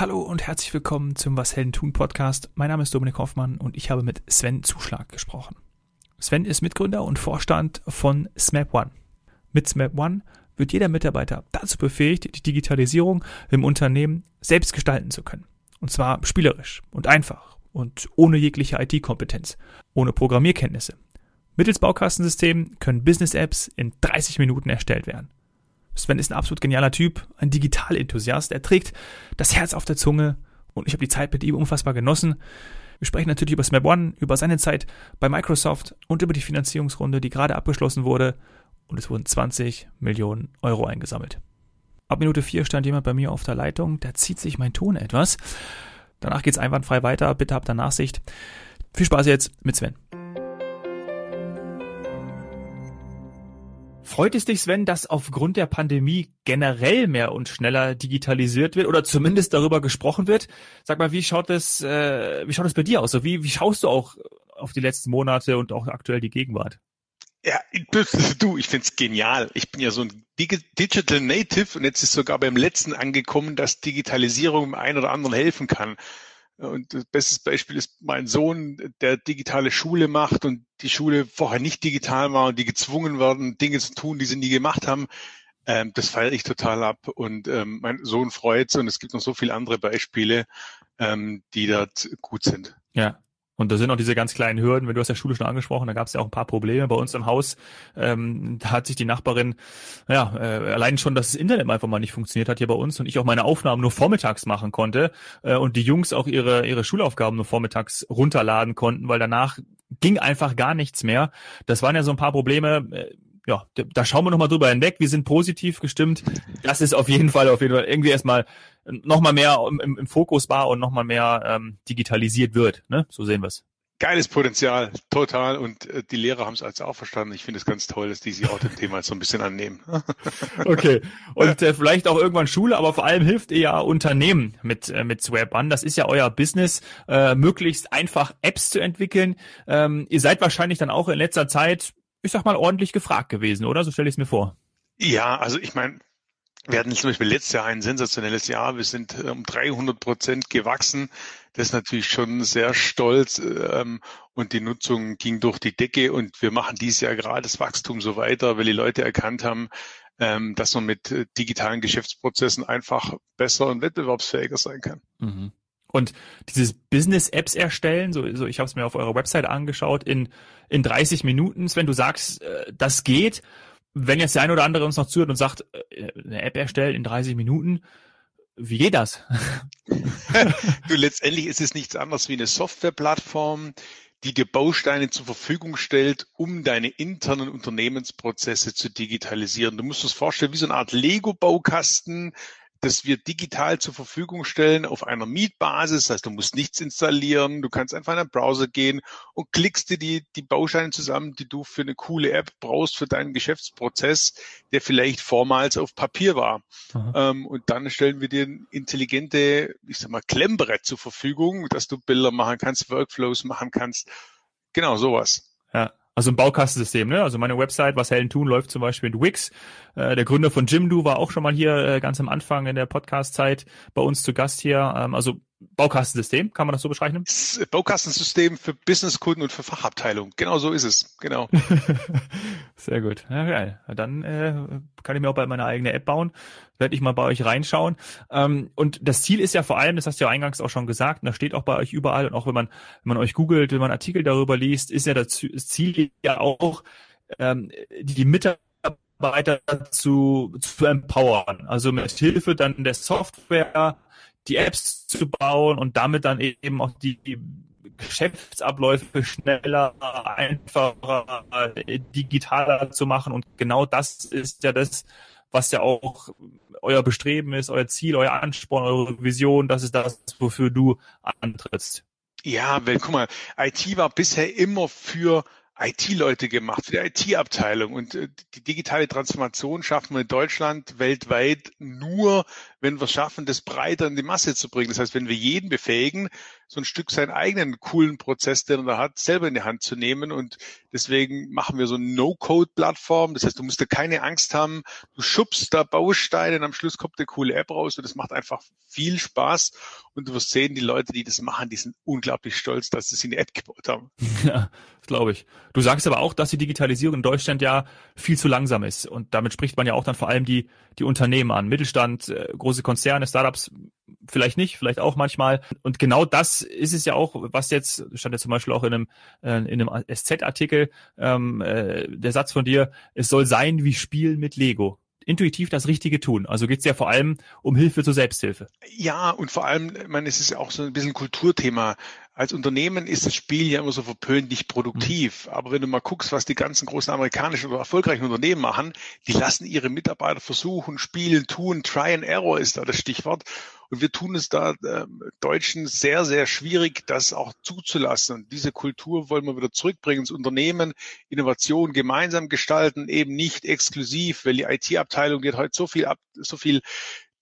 Hallo und herzlich willkommen zum Was Helden tun Podcast. Mein Name ist Dominik Hoffmann und ich habe mit Sven Zuschlag gesprochen. Sven ist Mitgründer und Vorstand von SMAP One. Mit SMAP One wird jeder Mitarbeiter dazu befähigt, die Digitalisierung im Unternehmen selbst gestalten zu können. Und zwar spielerisch und einfach und ohne jegliche IT-Kompetenz, ohne Programmierkenntnisse. Mittels Baukastensystem können Business-Apps in 30 Minuten erstellt werden. Sven ist ein absolut genialer Typ, ein Digital-Enthusiast. Er trägt das Herz auf der Zunge und ich habe die Zeit mit ihm unfassbar genossen. Wir sprechen natürlich über Smap One, über seine Zeit bei Microsoft und über die Finanzierungsrunde, die gerade abgeschlossen wurde und es wurden 20 Millionen Euro eingesammelt. Ab Minute 4 stand jemand bei mir auf der Leitung, da zieht sich mein Ton etwas. Danach geht's einwandfrei weiter, bitte habt da Nachsicht. Viel Spaß jetzt mit Sven. Freut es dich, Sven, dass aufgrund der Pandemie generell mehr und schneller digitalisiert wird oder zumindest darüber gesprochen wird? Sag mal, wie schaut es, äh, wie schaut es bei dir aus? So, wie, wie schaust du auch auf die letzten Monate und auch aktuell die Gegenwart? Ja, du, ich find's genial. Ich bin ja so ein Digital Native und jetzt ist sogar beim letzten angekommen, dass Digitalisierung im einen oder anderen helfen kann. Und das beste Beispiel ist mein Sohn, der digitale Schule macht und die Schule vorher nicht digital war und die gezwungen werden, Dinge zu tun, die sie nie gemacht haben. Ähm, das feiere ich total ab und ähm, mein Sohn freut und es gibt noch so viele andere Beispiele, ähm, die dort gut sind. Ja, und da sind auch diese ganz kleinen Hürden, wenn du hast ja Schule schon angesprochen, da gab es ja auch ein paar Probleme bei uns im Haus. Ähm, da hat sich die Nachbarin, ja, äh, allein schon, dass das Internet einfach mal nicht funktioniert hat hier bei uns und ich auch meine Aufnahmen nur vormittags machen konnte äh, und die Jungs auch ihre, ihre Schulaufgaben nur vormittags runterladen konnten, weil danach ging einfach gar nichts mehr. Das waren ja so ein paar Probleme. Äh, ja, da schauen wir nochmal drüber hinweg. Wir sind positiv gestimmt. Das ist auf jeden Fall, auf jeden Fall irgendwie erstmal nochmal mehr im, im Fokus war und nochmal mehr ähm, digitalisiert wird. Ne? So sehen wir es. Geiles Potenzial, total. Und äh, die Lehrer haben es als auch verstanden. Ich finde es ganz toll, dass die sich auch dem Thema so ein bisschen annehmen. okay. Und äh, vielleicht auch irgendwann Schule, aber vor allem hilft ihr ja Unternehmen mit, äh, mit Swap an. Das ist ja euer Business, äh, möglichst einfach Apps zu entwickeln. Ähm, ihr seid wahrscheinlich dann auch in letzter Zeit ich sag mal, ordentlich gefragt gewesen, oder? So stelle ich es mir vor. Ja, also ich meine, wir hatten zum Beispiel letztes Jahr ein sensationelles Jahr. Wir sind äh, um 300 Prozent gewachsen. Das ist natürlich schon sehr stolz. Ähm, und die Nutzung ging durch die Decke. Und wir machen dieses Jahr gerade das Wachstum so weiter, weil die Leute erkannt haben, ähm, dass man mit äh, digitalen Geschäftsprozessen einfach besser und wettbewerbsfähiger sein kann. Mhm. Und dieses Business-Apps erstellen, so, so ich habe es mir auf eurer Website angeschaut, in, in 30 Minuten, wenn du sagst, äh, das geht, wenn jetzt der eine oder andere uns noch zuhört und sagt, äh, eine App erstellen in 30 Minuten, wie geht das? du, letztendlich ist es nichts anderes wie eine Softwareplattform, die dir Bausteine zur Verfügung stellt, um deine internen Unternehmensprozesse zu digitalisieren. Du musst es vorstellen wie so eine Art Lego-Baukasten, das wir digital zur Verfügung stellen auf einer Mietbasis. Das heißt, du musst nichts installieren. Du kannst einfach in den Browser gehen und klickst dir die, die Bausteine zusammen, die du für eine coole App brauchst für deinen Geschäftsprozess, der vielleicht vormals auf Papier war. Ähm, und dann stellen wir dir ein intelligente, ich sag mal, Klemmbrett zur Verfügung, dass du Bilder machen kannst, Workflows machen kannst. Genau sowas. Also ein Baukastensystem, ne? Also meine Website, was Hellen tun, läuft zum Beispiel mit Wix. Äh, der Gründer von Jimdo war auch schon mal hier äh, ganz am Anfang in der Podcast-Zeit bei uns zu Gast hier. Ähm, also Baukastensystem, kann man das so beschreiben? Baukastensystem für Businesskunden und für Fachabteilungen. Genau so ist es. Genau. Sehr gut. Ja, geil. Dann äh, kann ich mir auch bald meine eigene App bauen. Werde ich mal bei euch reinschauen. Ähm, und das Ziel ist ja vor allem, das hast du ja eingangs auch schon gesagt, und das steht auch bei euch überall und auch wenn man, wenn man euch googelt, wenn man Artikel darüber liest, ist ja das Ziel ja auch, ähm, die Mitarbeiter zu, zu empowern. Also mit Hilfe dann der Software die Apps zu bauen und damit dann eben auch die, Geschäftsabläufe schneller, einfacher, digitaler zu machen. Und genau das ist ja das, was ja auch euer Bestreben ist, euer Ziel, euer Ansporn, eure Vision. Das ist das, wofür du antrittst. Ja, weil guck mal, IT war bisher immer für IT-Leute gemacht, für die IT-Abteilung. Und äh, die digitale Transformation schaffen wir in Deutschland weltweit nur, wenn wir schaffen, das breiter in die Masse zu bringen. Das heißt, wenn wir jeden befähigen, so ein Stück seinen eigenen coolen Prozess, den er da hat, selber in die Hand zu nehmen. Und deswegen machen wir so eine No-Code-Plattform. Das heißt, du musst da keine Angst haben. Du schubst da Bausteine und am Schluss kommt eine coole App raus und das macht einfach viel Spaß. Und du wirst sehen, die Leute, die das machen, die sind unglaublich stolz, dass sie eine App gebaut haben. Ja, glaube ich. Du sagst aber auch, dass die Digitalisierung in Deutschland ja viel zu langsam ist. Und damit spricht man ja auch dann vor allem die, die Unternehmen an. Mittelstand, äh, große Konzerne, Startups vielleicht nicht, vielleicht auch manchmal. Und genau das ist es ja auch, was jetzt, stand ja zum Beispiel auch in einem, äh, in einem SZ-Artikel, ähm, äh, der Satz von dir, es soll sein wie Spielen mit Lego intuitiv das Richtige tun. Also geht es ja vor allem um Hilfe zur Selbsthilfe. Ja, und vor allem, ich meine, es ist ja auch so ein bisschen Kulturthema. Als Unternehmen ist das Spiel ja immer so verpönt nicht produktiv. Mhm. Aber wenn du mal guckst, was die ganzen großen amerikanischen oder erfolgreichen Unternehmen machen, die lassen ihre Mitarbeiter versuchen, spielen, tun. Try and Error ist da das Stichwort. Und wir tun es da äh, Deutschen sehr, sehr schwierig, das auch zuzulassen. Und diese Kultur wollen wir wieder zurückbringen ins Unternehmen, Innovation gemeinsam gestalten, eben nicht exklusiv, weil die IT-Abteilung geht heute so viel ab, so viel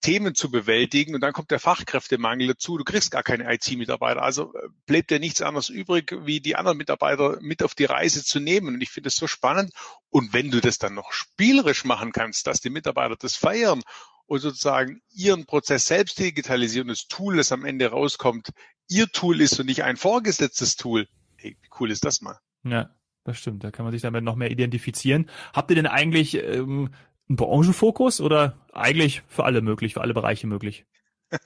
Themen zu bewältigen und dann kommt der Fachkräftemangel dazu. Du kriegst gar keine IT-Mitarbeiter. Also äh, bleibt dir nichts anderes übrig, wie die anderen Mitarbeiter mit auf die Reise zu nehmen. Und ich finde es so spannend. Und wenn du das dann noch spielerisch machen kannst, dass die Mitarbeiter das feiern und sozusagen ihren Prozess selbst digitalisieren, das Tool, das am Ende rauskommt, ihr Tool ist und nicht ein vorgesetztes Tool. Hey, wie cool ist das mal? Ja, das stimmt. Da kann man sich damit noch mehr identifizieren. Habt ihr denn eigentlich ähm, einen Branchenfokus oder eigentlich für alle möglich, für alle Bereiche möglich?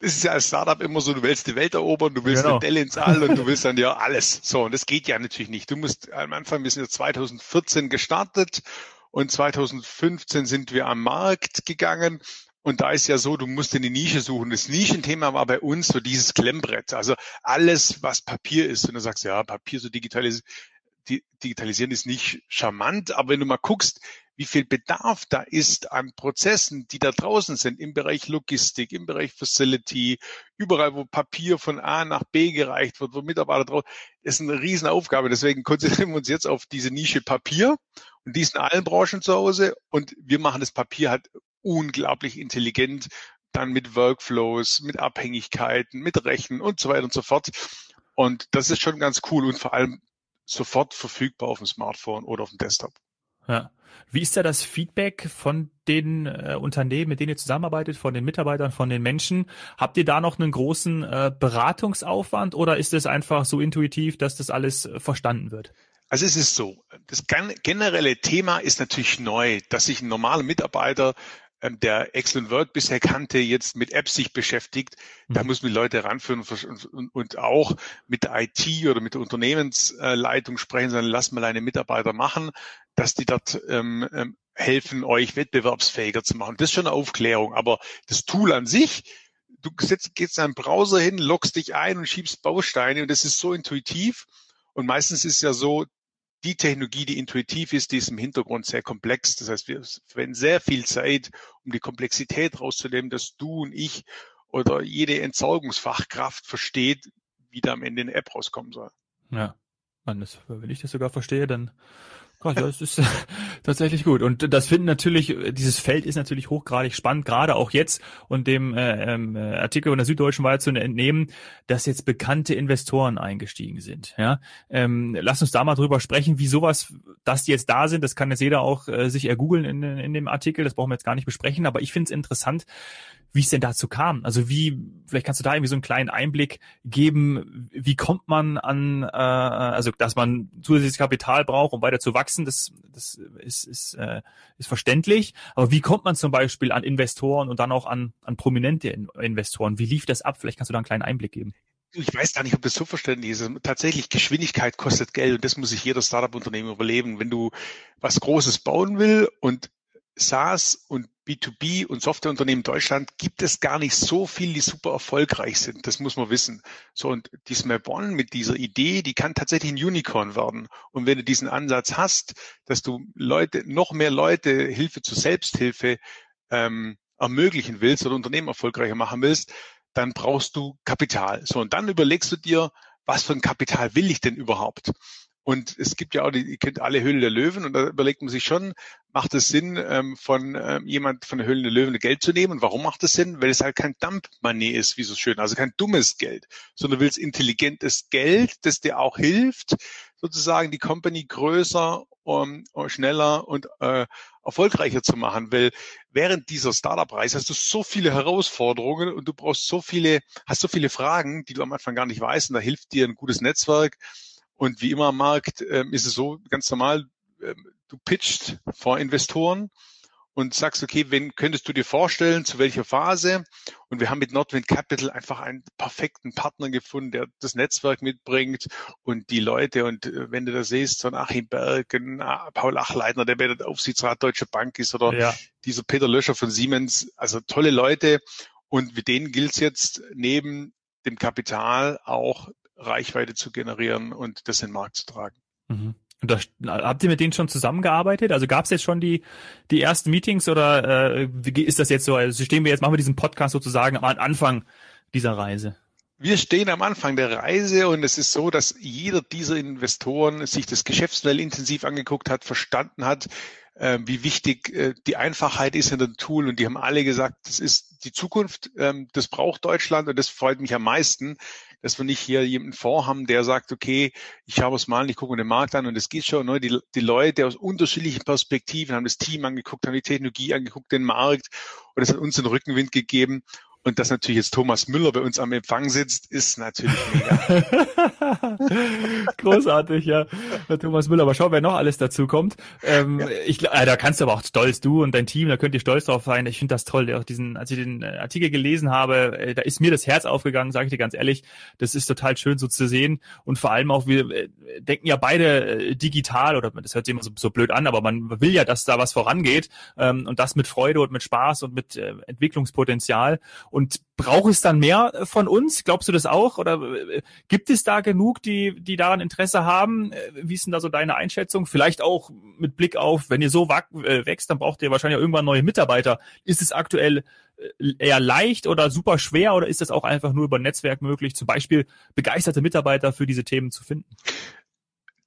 Das ist ja als Startup immer so, du willst die Welt erobern, du willst genau. eine Dell ins All und du willst dann ja alles. So, und das geht ja natürlich nicht. Du musst am Anfang, wir sind ja 2014 gestartet und 2015 sind wir am Markt gegangen. Und da ist ja so, du musst in die Nische suchen. Das Nischenthema war bei uns so dieses Klemmbrett. Also alles, was Papier ist. Und du sagst, ja, Papier so digitalisieren, digitalisieren ist nicht charmant. Aber wenn du mal guckst, wie viel Bedarf da ist an Prozessen, die da draußen sind, im Bereich Logistik, im Bereich Facility, überall, wo Papier von A nach B gereicht wird, wo Mitarbeiter drauf, ist eine Riesenaufgabe. Deswegen konzentrieren wir uns jetzt auf diese Nische Papier die ist in allen Branchen zu Hause und wir machen das Papier halt unglaublich intelligent, dann mit Workflows, mit Abhängigkeiten, mit Rechen und so weiter und so fort. Und das ist schon ganz cool und vor allem sofort verfügbar auf dem Smartphone oder auf dem Desktop. Ja. Wie ist da das Feedback von den äh, Unternehmen, mit denen ihr zusammenarbeitet, von den Mitarbeitern, von den Menschen? Habt ihr da noch einen großen äh, Beratungsaufwand oder ist es einfach so intuitiv, dass das alles äh, verstanden wird? Also es ist so, das generelle Thema ist natürlich neu, dass sich ein normaler Mitarbeiter ähm, der Excel und Word bisher kannte, jetzt mit Apps sich beschäftigt, mhm. da muss man Leute ranführen und, auch mit der IT oder mit der Unternehmensleitung sprechen, sondern lass mal eine Mitarbeiter machen, dass die dort ähm, ähm, helfen, euch wettbewerbsfähiger zu machen. Das ist schon eine Aufklärung, aber das Tool an sich, du setzt, gehst in einen Browser hin, loggst dich ein und schiebst Bausteine und das ist so intuitiv. Und meistens ist es ja so, die Technologie, die intuitiv ist, die ist im Hintergrund sehr komplex. Das heißt, wir verwenden sehr viel Zeit, um die Komplexität rauszunehmen, dass du und ich oder jede Entsorgungsfachkraft versteht, wie da am Ende eine App rauskommen soll. Ja, wenn ich das sogar verstehe, dann das ist tatsächlich gut. Und das finden natürlich, dieses Feld ist natürlich hochgradig spannend, gerade auch jetzt und dem äh, ähm, äh, Artikel in der Süddeutschen war zu entnehmen, dass jetzt bekannte Investoren eingestiegen sind. Ja, ähm, lass uns da mal drüber sprechen, wie sowas, dass die jetzt da sind. Das kann jetzt jeder auch äh, sich ergoogeln in, in dem Artikel. Das brauchen wir jetzt gar nicht besprechen. Aber ich finde es interessant, wie es denn dazu kam. Also wie, vielleicht kannst du da irgendwie so einen kleinen Einblick geben, wie kommt man an, äh, also dass man zusätzliches Kapital braucht, um weiter zu wachsen, das, das ist, ist, äh, ist verständlich. Aber wie kommt man zum Beispiel an Investoren und dann auch an, an prominente Investoren? Wie lief das ab? Vielleicht kannst du da einen kleinen Einblick geben. Ich weiß gar nicht, ob das so verständlich ist. Tatsächlich, Geschwindigkeit kostet Geld und das muss sich jeder Startup-Unternehmen überleben. Wenn du was Großes bauen will und SaaS und B2B und Softwareunternehmen Deutschland gibt es gar nicht so viel, die super erfolgreich sind. Das muss man wissen. So, und die Smap One mit dieser Idee, die kann tatsächlich ein Unicorn werden. Und wenn du diesen Ansatz hast, dass du Leute, noch mehr Leute Hilfe zur Selbsthilfe ähm, ermöglichen willst oder Unternehmen erfolgreicher machen willst, dann brauchst du Kapital. So, und dann überlegst du dir, was für ein Kapital will ich denn überhaupt? Und es gibt ja auch, die, ihr kennt alle Höhle der Löwen und da überlegt man sich schon, macht es Sinn, ähm, von ähm, jemand von der Höhle der Löwen Geld zu nehmen? Und warum macht es Sinn? Weil es halt kein Dump-Money ist, wie so schön, also kein dummes Geld, sondern will es intelligentes Geld, das dir auch hilft, sozusagen die Company größer, um, um schneller und äh, erfolgreicher zu machen. Weil während dieser Startup-Reise hast du so viele Herausforderungen und du brauchst so viele, hast so viele Fragen, die du am Anfang gar nicht weißt. Und da hilft dir ein gutes Netzwerk und wie immer am Markt ähm, ist es so ganz normal, ähm, du pitchst vor Investoren und sagst, okay, wen könntest du dir vorstellen, zu welcher Phase? Und wir haben mit Nordwind Capital einfach einen perfekten Partner gefunden, der das Netzwerk mitbringt und die Leute. Und äh, wenn du da siehst, so ein Achim Berg, ein äh, Paul Achleitner, der bei der Aufsichtsrat Deutsche Bank ist, oder ja. dieser Peter Löscher von Siemens, also tolle Leute. Und mit denen gilt es jetzt neben dem Kapital auch Reichweite zu generieren und das in den Markt zu tragen. Mhm. Und da, habt ihr mit denen schon zusammengearbeitet? Also gab es jetzt schon die, die ersten Meetings oder äh, wie ist das jetzt so? Also stehen wir jetzt, machen wir diesen Podcast sozusagen am Anfang dieser Reise? Wir stehen am Anfang der Reise und es ist so, dass jeder dieser Investoren sich das Geschäftsmodell intensiv angeguckt hat, verstanden hat, äh, wie wichtig äh, die Einfachheit ist in dem Tool und die haben alle gesagt, das ist die Zukunft, ähm, das braucht Deutschland und das freut mich am meisten, dass wir nicht hier jemanden vorhaben, der sagt, okay, ich habe es mal, ich gucke den Markt an und es geht schon. Ne? Die, die Leute aus unterschiedlichen Perspektiven haben das Team angeguckt, haben die Technologie angeguckt, den Markt und es hat uns den Rückenwind gegeben. Und dass natürlich jetzt Thomas Müller bei uns am Empfang sitzt, ist natürlich mega. Großartig, ja. Thomas Müller. Aber schau, wer noch alles dazu kommt. Ähm, ja. ich, äh, da kannst du aber auch stolz, du und dein Team, da könnt ihr stolz drauf sein. Ich finde das toll. Auch diesen, als ich den äh, Artikel gelesen habe, äh, da ist mir das Herz aufgegangen, sage ich dir ganz ehrlich. Das ist total schön so zu sehen. Und vor allem auch, wir äh, denken ja beide äh, digital, oder das hört sich immer so, so blöd an, aber man will ja, dass da was vorangeht. Ähm, und das mit Freude und mit Spaß und mit äh, Entwicklungspotenzial. Und braucht es dann mehr von uns? Glaubst du das auch? Oder äh, gibt es da genug, die, die daran Interesse haben? Äh, wie ist denn da so deine Einschätzung? Vielleicht auch mit Blick auf, wenn ihr so äh, wächst, dann braucht ihr wahrscheinlich irgendwann neue Mitarbeiter. Ist es aktuell eher leicht oder super schwer oder ist das auch einfach nur über Netzwerk möglich, zum Beispiel begeisterte Mitarbeiter für diese Themen zu finden?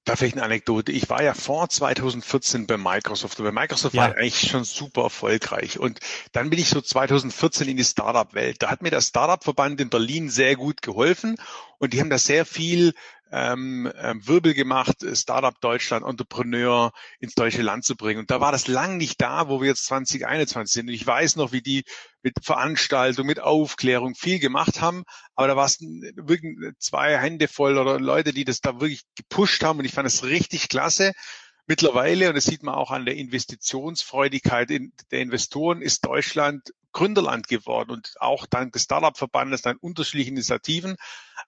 Da vielleicht eine Anekdote. Ich war ja vor 2014 bei Microsoft. Und bei Microsoft ja. war ich eigentlich schon super erfolgreich. Und dann bin ich so 2014 in die Startup-Welt. Da hat mir der Startup-Verband in Berlin sehr gut geholfen. Und die haben da sehr viel ähm, ähm, Wirbel gemacht, äh, Startup Deutschland, Entrepreneur ins deutsche Land zu bringen. Und da war das lang nicht da, wo wir jetzt 2021 sind. Und ich weiß noch, wie die mit Veranstaltung, mit Aufklärung viel gemacht haben, aber da war es wirklich zwei Hände voll oder Leute, die das da wirklich gepusht haben und ich fand es richtig klasse. Mittlerweile, und das sieht man auch an der Investitionsfreudigkeit der Investoren, ist Deutschland Gründerland geworden und auch dank des Startup-Verbandes, dank unterschiedlichen Initiativen.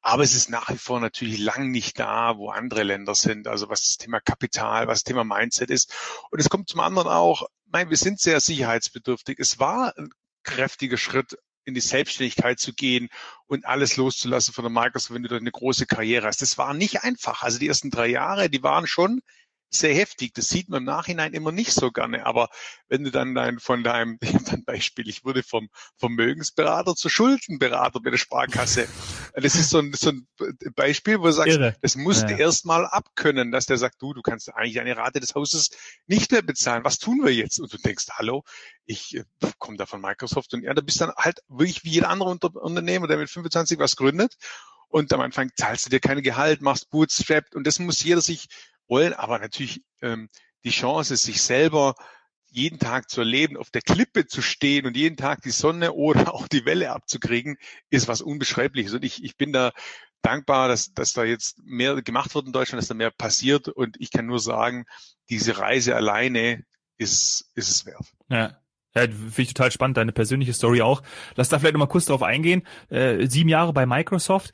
Aber es ist nach wie vor natürlich lang nicht da, wo andere Länder sind. Also was das Thema Kapital, was das Thema Mindset ist. Und es kommt zum anderen auch, nein, wir sind sehr sicherheitsbedürftig. Es war ein kräftiger Schritt in die Selbstständigkeit zu gehen und alles loszulassen von der Microsoft, wenn du da eine große Karriere hast. Das war nicht einfach. Also die ersten drei Jahre, die waren schon sehr heftig. Das sieht man im Nachhinein immer nicht so gerne. Aber wenn du dann dein, von deinem, ich habe ein Beispiel, ich wurde vom Vermögensberater zu Schuldenberater bei der Sparkasse. Das ist so ein, so ein Beispiel, wo du sagst, Irre. das musst du ja. erst mal abkönnen, dass der sagt, du, du kannst eigentlich eine Rate des Hauses nicht mehr bezahlen. Was tun wir jetzt? Und du denkst, hallo, ich äh, komme da von Microsoft und ja, du bist dann halt wirklich wie jeder andere Unter Unternehmer, der mit 25 was gründet. Und am Anfang zahlst du dir kein Gehalt, machst Bootstrapped und das muss jeder sich wollen, aber natürlich ähm, die Chance, sich selber jeden Tag zu erleben, auf der Klippe zu stehen und jeden Tag die Sonne oder auch die Welle abzukriegen, ist was Unbeschreibliches. Und ich, ich bin da dankbar, dass, dass da jetzt mehr gemacht wird in Deutschland, dass da mehr passiert. Und ich kann nur sagen, diese Reise alleine ist, ist es wert. Ja. Ja, finde ich total spannend, deine persönliche Story auch. Lass da vielleicht nochmal kurz drauf eingehen. Äh, sieben Jahre bei Microsoft.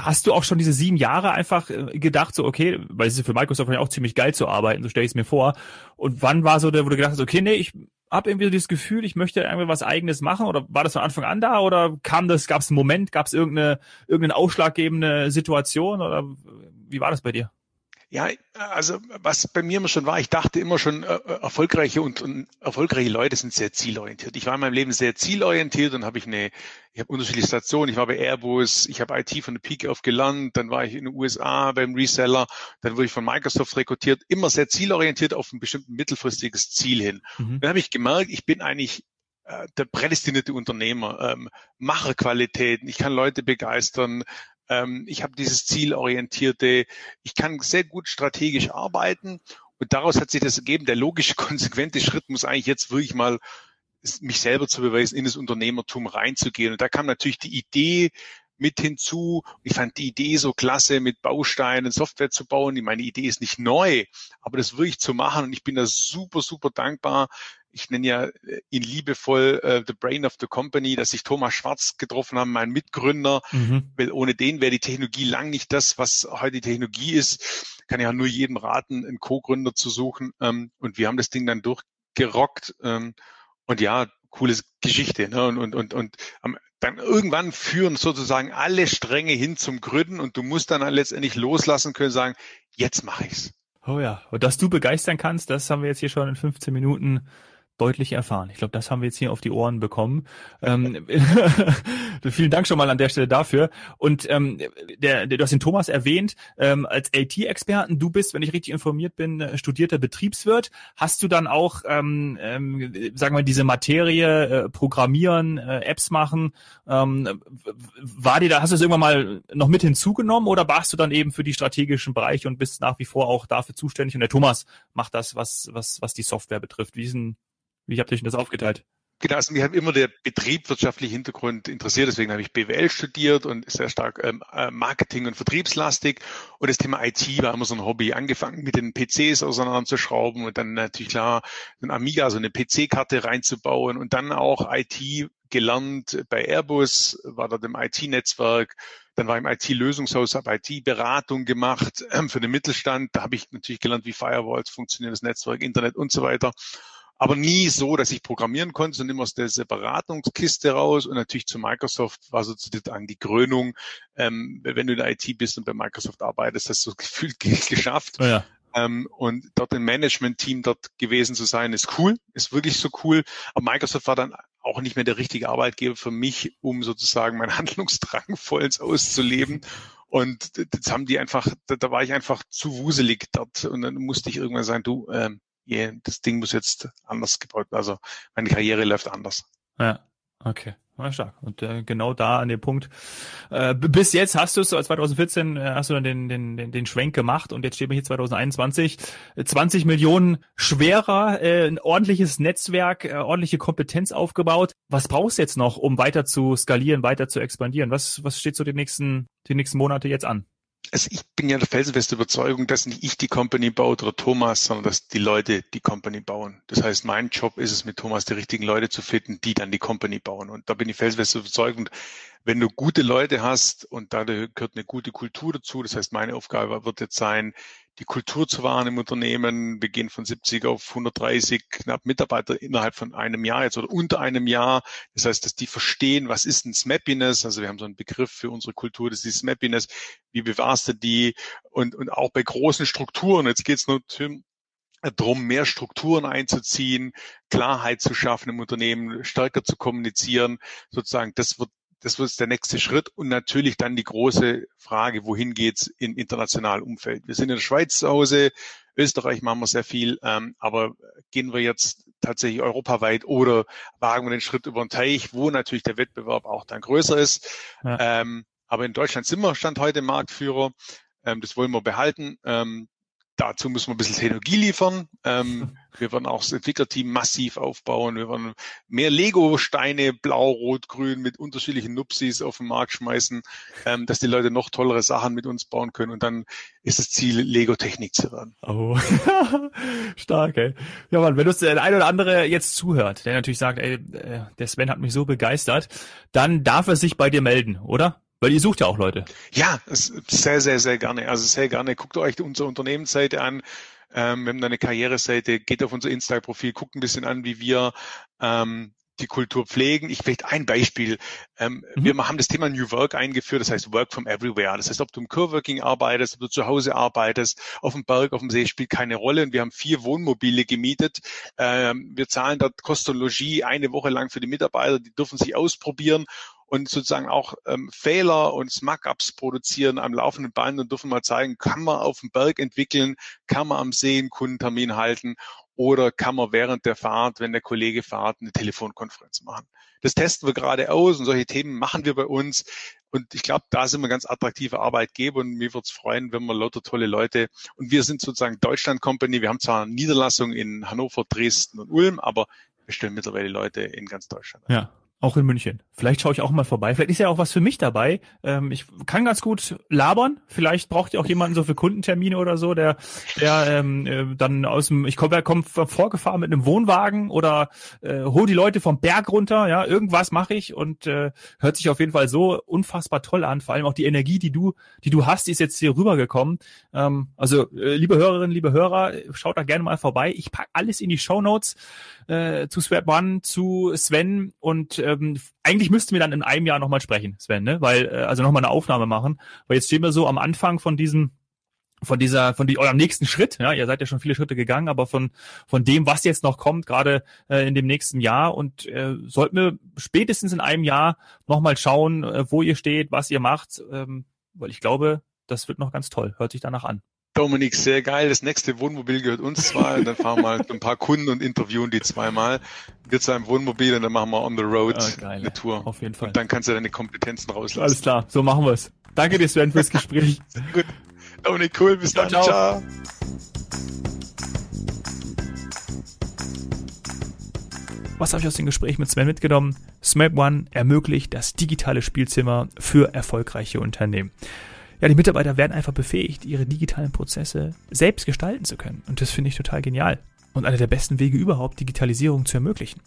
Hast du auch schon diese sieben Jahre einfach äh, gedacht, so okay, weil es ist für Microsoft ja auch ziemlich geil zu arbeiten, so stelle ich es mir vor. Und wann war so der, wo du gedacht hast, okay, nee, ich habe irgendwie so dieses Gefühl, ich möchte irgendwie was eigenes machen oder war das von Anfang an da oder kam das, gab es einen Moment, gab es irgendeine, irgendeine ausschlaggebende Situation oder wie war das bei dir? Ja, also was bei mir immer schon war, ich dachte immer schon, äh, äh, erfolgreiche und, und, erfolgreiche Leute sind sehr zielorientiert. Ich war in meinem Leben sehr zielorientiert und habe ich eine, ich habe unterschiedliche Stationen. Ich war bei Airbus, ich habe IT von der Peak auf gelernt, dann war ich in den USA beim Reseller, dann wurde ich von Microsoft rekrutiert, immer sehr zielorientiert auf ein bestimmtes mittelfristiges Ziel hin. Mhm. Dann habe ich gemerkt, ich bin eigentlich äh, der prädestinierte Unternehmer, ähm, Macherqualitäten, ich kann Leute begeistern, ähm, ich habe dieses zielorientierte, ich kann sehr gut strategisch arbeiten und daraus hat sich das ergeben. Der logische, konsequente Schritt muss eigentlich jetzt wirklich mal mich selber zu beweisen, in das Unternehmertum reinzugehen. Und da kam natürlich die Idee mit hinzu. Ich fand die Idee so klasse, mit Bausteinen Software zu bauen. Meine Idee ist nicht neu, aber das wirklich zu machen. Und ich bin da super, super dankbar, ich nenne ja äh, ihn liebevoll äh, The Brain of the Company, dass ich Thomas Schwarz getroffen habe, mein Mitgründer, mhm. weil ohne den wäre die Technologie lang nicht das, was heute die Technologie ist. Kann ja nur jedem raten, einen Co-Gründer zu suchen. Ähm, und wir haben das Ding dann durchgerockt. Ähm, und ja, coole Geschichte. Ne? Und, und, und, und dann irgendwann führen sozusagen alle Stränge hin zum Gründen und du musst dann letztendlich loslassen können, sagen, jetzt mache ich's. Oh ja, und dass du begeistern kannst, das haben wir jetzt hier schon in 15 Minuten deutlich erfahren. Ich glaube, das haben wir jetzt hier auf die Ohren bekommen. Ähm, vielen Dank schon mal an der Stelle dafür. Und ähm, der, der, du hast den Thomas erwähnt, ähm, als IT-Experten, du bist, wenn ich richtig informiert bin, äh, studierter Betriebswirt. Hast du dann auch, ähm, ähm, sagen wir, diese Materie, äh, Programmieren, äh, Apps machen, ähm, war dir da, hast du es irgendwann mal noch mit hinzugenommen oder warst du dann eben für die strategischen Bereiche und bist nach wie vor auch dafür zuständig? Und der Thomas macht das, was, was, was die Software betrifft. Wie ist denn wie habt ihr euch das aufgeteilt? Genau, also mich hat immer der betriebswirtschaftliche Hintergrund interessiert, deswegen habe ich BWL studiert und sehr stark ähm, äh, Marketing- und Vertriebslastig. Und das Thema IT war immer so ein Hobby. Angefangen mit den PCs auseinanderzuschrauben und dann natürlich klar, ein Amiga, so eine PC-Karte reinzubauen und dann auch IT gelernt bei Airbus, war dort im IT-Netzwerk, dann war ich im IT-Lösungshaus, habe IT-Beratung gemacht ähm, für den Mittelstand. Da habe ich natürlich gelernt, wie Firewalls funktionieren, das Netzwerk, Internet und so weiter aber nie so, dass ich programmieren konnte, sondern immer aus der Beratungskiste raus und natürlich zu Microsoft war sozusagen die Krönung, ähm, wenn du in der IT bist und bei Microsoft arbeitest, hast du so gefühlt geschafft. Oh ja. Ähm, und dort im Management-Team dort gewesen zu sein, ist cool, ist wirklich so cool. Aber Microsoft war dann auch nicht mehr der richtige Arbeitgeber für mich, um sozusagen meinen Handlungsdrang vollends auszuleben. Und das haben die einfach, da, da war ich einfach zu wuselig dort. Und dann musste ich irgendwann sagen, du, ähm, yeah, das Ding muss jetzt anders gebaut, also meine Karriere läuft anders. Ja, okay. Ja, stark. Und äh, genau da an dem Punkt. Äh, bis jetzt hast du es, 2014 äh, hast du dann den, den, den, den Schwenk gemacht und jetzt steht man hier 2021. 20 Millionen schwerer, äh, ein ordentliches Netzwerk, äh, ordentliche Kompetenz aufgebaut. Was brauchst du jetzt noch, um weiter zu skalieren, weiter zu expandieren? Was, was steht so die nächsten, die nächsten Monate jetzt an? Also ich bin ja der felsenfeste Überzeugung, dass nicht ich die Company baut oder Thomas, sondern dass die Leute die Company bauen. Das heißt, mein Job ist es, mit Thomas die richtigen Leute zu finden, die dann die Company bauen. Und da bin ich felsenfest überzeugt. wenn du gute Leute hast und da gehört eine gute Kultur dazu, das heißt, meine Aufgabe wird jetzt sein, die Kultur zu wahren im Unternehmen. Wir gehen von 70 auf 130 knapp Mitarbeiter innerhalb von einem Jahr jetzt oder unter einem Jahr. Das heißt, dass die verstehen, was ist ein Smappiness? Also wir haben so einen Begriff für unsere Kultur, das ist Smappiness. Wie bewahrst du die? Und, und auch bei großen Strukturen. Jetzt geht's nur darum, mehr Strukturen einzuziehen, Klarheit zu schaffen im Unternehmen, stärker zu kommunizieren. Sozusagen, das wird das wird der nächste Schritt und natürlich dann die große Frage, wohin geht's im internationalen Umfeld? Wir sind in der Schweiz zu Hause, Österreich machen wir sehr viel, ähm, aber gehen wir jetzt tatsächlich europaweit oder wagen wir den Schritt über den Teich, wo natürlich der Wettbewerb auch dann größer ist. Ja. Ähm, aber in Deutschland sind wir Stand heute Marktführer. Ähm, das wollen wir behalten. Ähm, Dazu müssen wir ein bisschen Technologie liefern. Ähm, wir werden auch das Entwicklerteam massiv aufbauen. Wir werden mehr Lego-Steine, blau, rot, grün mit unterschiedlichen Nupsis auf den Markt schmeißen, ähm, dass die Leute noch tollere Sachen mit uns bauen können. Und dann ist das Ziel, Lego-Technik zu werden. Oh, stark, ey. Ja, Mann, wenn du der ein oder andere jetzt zuhört, der natürlich sagt, ey, äh, der Sven hat mich so begeistert, dann darf er sich bei dir melden, oder? Weil ihr sucht ja auch Leute. Ja, sehr, sehr, sehr gerne. Also sehr gerne. Guckt euch unsere Unternehmensseite an. Ähm, wir haben da eine Karriereseite. Geht auf unser Instagram-Profil, guckt ein bisschen an, wie wir ähm, die Kultur pflegen. Ich vielleicht ein Beispiel. Ähm, mhm. Wir haben das Thema New Work eingeführt, das heißt Work from Everywhere. Das heißt, ob du im Coworking arbeitest, ob du zu Hause arbeitest, auf dem Berg, auf dem See, spielt keine Rolle. Und wir haben vier Wohnmobile gemietet. Ähm, wir zahlen dort Kostologie eine Woche lang für die Mitarbeiter, die dürfen sich ausprobieren und sozusagen auch ähm, Fehler und Smuck-Ups produzieren am laufenden Band und dürfen mal zeigen, kann man auf dem Berg entwickeln, kann man am See einen Kundentermin halten oder kann man während der Fahrt, wenn der Kollege fahrt, eine Telefonkonferenz machen. Das testen wir gerade aus und solche Themen machen wir bei uns. Und ich glaube, da sind wir ganz attraktive Arbeitgeber und mir würde es freuen, wenn wir lauter tolle Leute und wir sind sozusagen Deutschland Company. Wir haben zwar eine Niederlassung in Hannover, Dresden und Ulm, aber wir stellen mittlerweile Leute in ganz Deutschland. Ja, auch in München. Vielleicht schaue ich auch mal vorbei. Vielleicht ist ja auch was für mich dabei. Ähm, ich kann ganz gut labern. Vielleicht braucht ihr auch jemanden so für Kundentermine oder so, der, der ähm, äh, dann aus dem, ich komme komm vorgefahren mit einem Wohnwagen oder äh, hol die Leute vom Berg runter. Ja, irgendwas mache ich und äh, hört sich auf jeden Fall so unfassbar toll an. Vor allem auch die Energie, die du, die du hast, die ist jetzt hier rübergekommen. Ähm, also, äh, liebe Hörerinnen, liebe Hörer, schaut da gerne mal vorbei. Ich pack alles in die Show Notes äh, zu Swap One, zu Sven und ähm, eigentlich müssten wir dann in einem Jahr nochmal sprechen, Sven, ne? Weil, äh, also nochmal eine Aufnahme machen. Weil jetzt stehen wir so am Anfang von diesem von dieser, von die, eurem nächsten Schritt, ja, ihr seid ja schon viele Schritte gegangen, aber von, von dem, was jetzt noch kommt, gerade äh, in dem nächsten Jahr und äh, sollten wir spätestens in einem Jahr nochmal schauen, äh, wo ihr steht, was ihr macht, ähm, weil ich glaube, das wird noch ganz toll, hört sich danach an. Dominik, sehr geil. Das nächste Wohnmobil gehört uns zwei. Und dann fahren wir mal ein paar Kunden und interviewen die zweimal. Wir zu einem Wohnmobil und dann machen wir on the road ah, eine Tour. Auf jeden Fall. Und dann kannst du deine Kompetenzen rauslassen. Alles klar, so machen wir es. Danke dir, Sven, fürs Gespräch. Gut. Dominik, cool. Bis ciao, dann. Ciao. Was habe ich aus dem Gespräch mit Sven mitgenommen? SMAP One ermöglicht das digitale Spielzimmer für erfolgreiche Unternehmen ja, die Mitarbeiter werden einfach befähigt, ihre digitalen Prozesse selbst gestalten zu können. Und das finde ich total genial. Und einer der besten Wege überhaupt, Digitalisierung zu ermöglichen.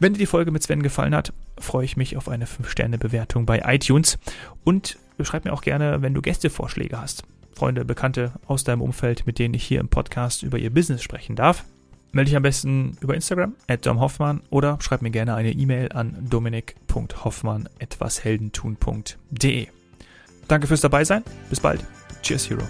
Wenn dir die Folge mit Sven gefallen hat, freue ich mich auf eine 5-Sterne-Bewertung bei iTunes und schreib mir auch gerne, wenn du Gästevorschläge hast. Freunde, Bekannte aus deinem Umfeld, mit denen ich hier im Podcast über ihr Business sprechen darf. Melde dich am besten über Instagram, at domhoffmann, oder schreib mir gerne eine E-Mail an dominik.hoffmann.etwasheldentun.de. Danke fürs dabei sein. Bis bald. Cheers, Hero.